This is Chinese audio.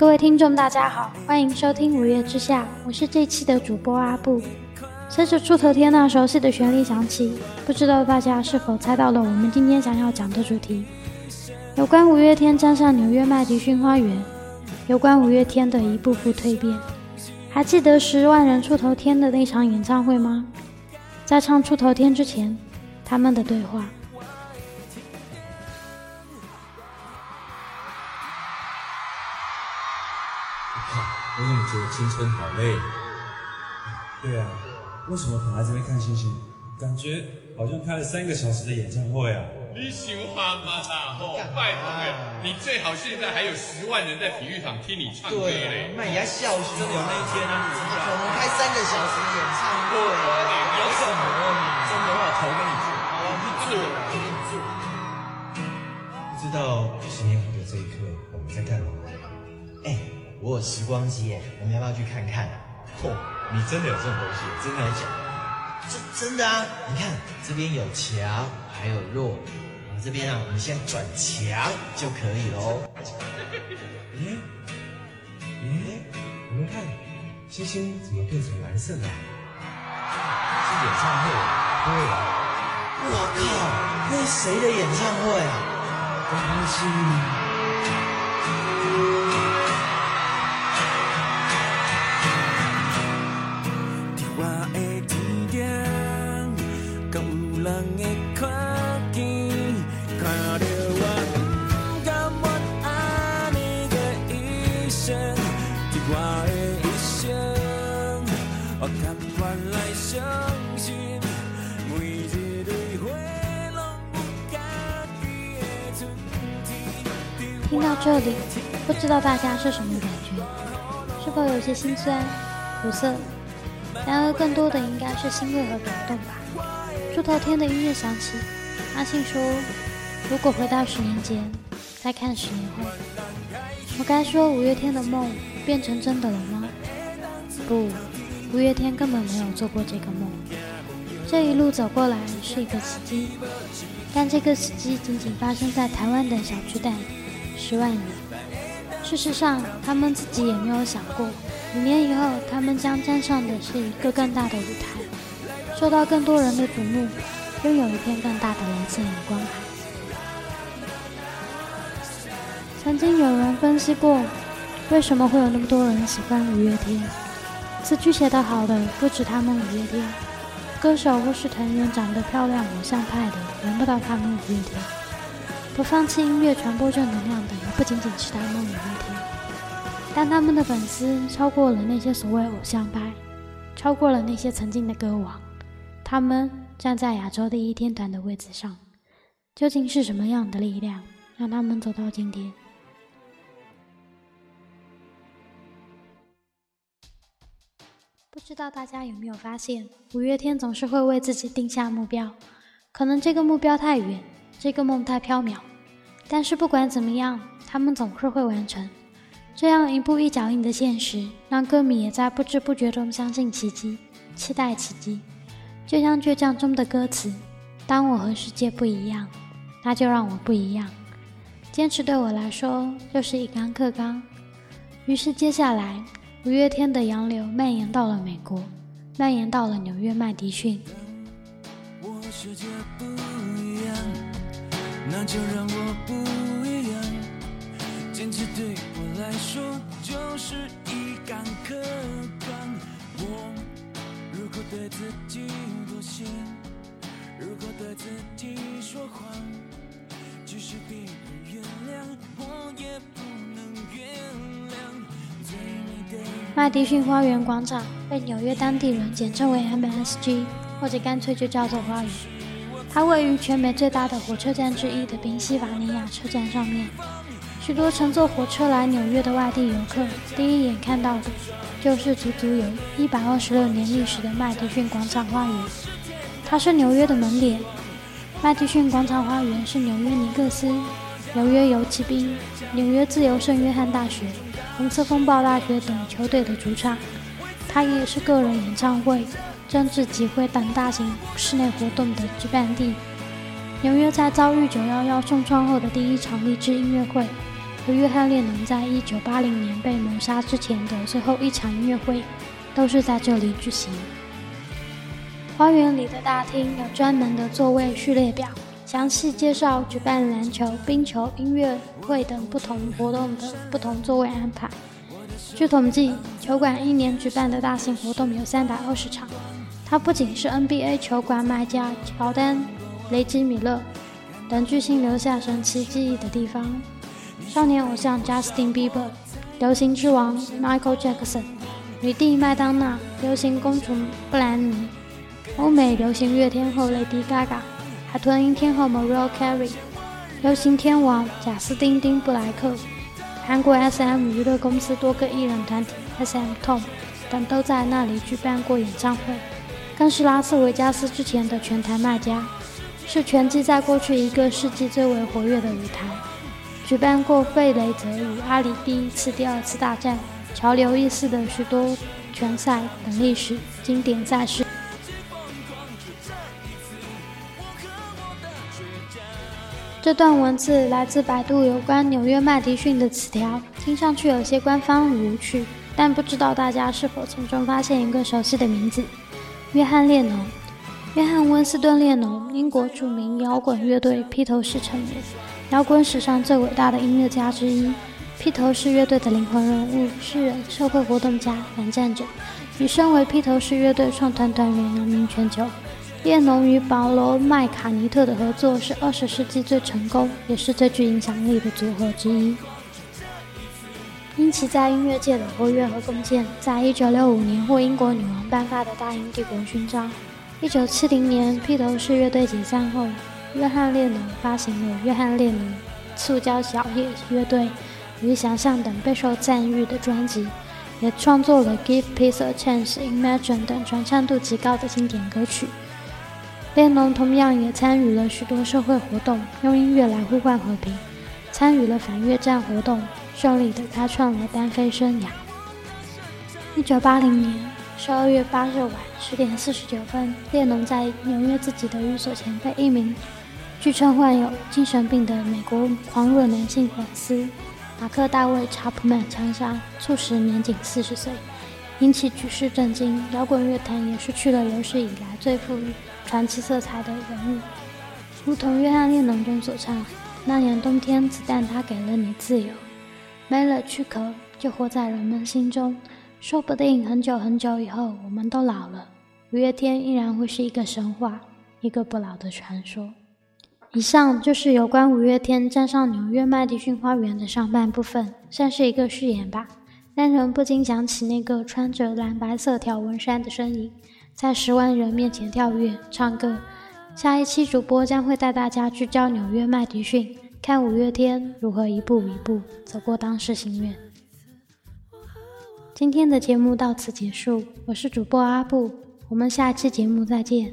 各位听众，大家好，欢迎收听《五月之下》，我是这期的主播阿布。随着出头天那熟悉的旋律响起，不知道大家是否猜到了我们今天想要讲的主题？有关五月天站上纽约麦迪逊花园，有关五月天的一步步蜕变。还记得十万人出头天的那场演唱会吗？在唱出头天之前，他们的对话。我怎么觉得青春好累？对啊，为什么躺在这边看星星？感觉好像开了三个小时的演唱会啊！你喜欢吗啦吼，拜托哎，你最好现在还有十万人在体育场听你唱歌嘞！那也要笑死，真的有那一天啊！你知道？我们开三个小时的演唱会，有什么？真的话投给你做，好去做，去做。不知道十年后的这一刻我们在干嘛？哎，我有时光机耶，我们要不要去看看？嚯，你真的有这种东西？真的假的？这真的啊！你看这边有强，还有弱，然后这边啊，我们先转强就可以喽。咦咦，你们看，星星怎么变成蓝色的？是演唱会？对啊。我靠，那是谁的演唱会啊？听到这里，不知道大家是什么感觉？是否有些心酸、苦涩？然而，更多的应该是欣慰和感动吧。出头天的音乐响起，阿信说：“如果回到十年前，再看十年后，我该说五月天的梦变成真的了吗？”不，五月天根本没有做过这个梦。这一路走过来是一个奇迹，但这个奇迹仅仅发生在台湾的小巨蛋。十万人。事实上，他们自己也没有想过，五年以后，他们将站上的是一个更大的舞台，受到更多人的瞩目，拥有一片更大的蓝色荧光海。曾经有人分析过，为什么会有那么多人喜欢五月天？词句写得好的不止他们五月天，歌手或是团员长得漂亮、偶像派的，轮不到他们五月天。不放弃音乐传播正能量的，不仅仅是他们五月天，但他们的粉丝超过了那些所谓偶像派，超过了那些曾经的歌王，他们站在亚洲第一天团的位置上，究竟是什么样的力量让他们走到今天？知道大家有没有发现，五月天总是会为自己定下目标，可能这个目标太远。这个梦太缥缈，但是不管怎么样，他们总是会完成。这样一步一脚印的现实，让歌迷也在不知不觉中相信奇迹，期待奇迹。就像倔强中的歌词：“当我和世界不一样，那就让我不一样。”坚持对我来说就是一杆克刚。于是接下来，五月天的洋流蔓延到了美国，蔓延到了纽约麦迪逊。我世界不一样那就让我不一样，坚持对我来说就是一杆克刚。我如果对自己妥协，如果对自己说谎，即使别麦迪逊花园广场被纽约当地人简称为 MSG，或者干脆就叫做花园。它位于全美最大的火车站之一的宾夕法尼亚车站上面，许多乘坐火车来纽约的外地游客，第一眼看到的就是足足有一百二十六年历史的麦迪逊广场花园。它是纽约的门脸。麦迪逊广场花园是纽约尼克斯、纽约游骑兵、纽约自由圣约翰大学、红色风暴大学等球队的主场。它也是个人演唱会。政治集会等大型室内活动的举办地，纽约在遭遇九幺幺重创后的第一场励志音乐会，和约翰列侬在一九八零年被谋杀之前的最后一场音乐会，都是在这里举行。花园里的大厅有专门的座位序列表，详细介绍举办篮球、冰球、音乐会等不同活动的不同座位安排。据统计，球馆一年举办的大型活动有三百二十场。它不仅是 NBA 球馆卖家乔丹、雷吉米勒等巨星留下神奇记忆的地方。少年偶像 Justin Bieber、流行之王 Michael Jackson、女帝麦当娜、流行公主布兰妮、欧美流行乐天后 Lady Gaga、海豚音天后 Mariah Carey、流行天王贾斯汀·丁布莱克、韩国 SM 娱乐公司多个艺人团体 SM Tom 等都在那里举办过演唱会。更是拉斯维加斯之前的拳台卖家，是拳击在过去一个世纪最为活跃的舞台。举办过费雷泽与阿里第一次、第二次大战、潮流意识的许多拳赛等历史经典赛事。这段文字来自百度有关纽约麦迪逊的词条，听上去有些官方与无趣，但不知道大家是否从中发现一个熟悉的名字。约翰列侬，约翰温斯顿列侬，英国著名摇滚乐队披头士成员，摇滚史上最伟大的音乐家之一。披头士乐队的灵魂人物，诗人、社会活动家、反战者，与身为披头士乐队创团团员扬名全球。列侬与保罗·麦卡尼特的合作是二十世纪最成功，也是最具影响力的组合之一。因其在音乐界的活跃和贡献，在一九六五年获英国女王颁发的大英帝国勋章。一九七零年，披头士乐队解散后，约翰列侬发行了《约翰列侬塑胶小叶乐队》与《想象》等备受赞誉的专辑，也创作了《Give Peace a Chance》、《Imagine》等传唱度极高的经典歌曲。列侬同样也参与了许多社会活动，用音乐来呼唤和平，参与了反越战活动。顺利地开创了单飞生涯。一九八零年十二月八日晚十点四十九分，列侬在纽约自己的寓所前被一名据称患有精神病的美国狂热男性粉丝马克·大卫·查普曼枪杀，猝死年仅四十岁，引起举世震惊。摇滚乐坛也失去了有史以来最富裕传奇色彩的人物。如同约翰·列侬中所唱：“那年冬天，子弹它给了你自由。”没了躯壳，就活在人们心中。说不定很久很久以后，我们都老了，五月天依然会是一个神话，一个不老的传说。以上就是有关五月天站上纽约麦迪逊花园的上半部分，算是一个序言吧。让人不禁想起那个穿着蓝白色条纹衫的身影，在十万人面前跳跃、唱歌。下一期主播将会带大家聚焦纽约麦迪逊。看五月天如何一步一步走过当时心愿。今天的节目到此结束，我是主播阿布，我们下期节目再见。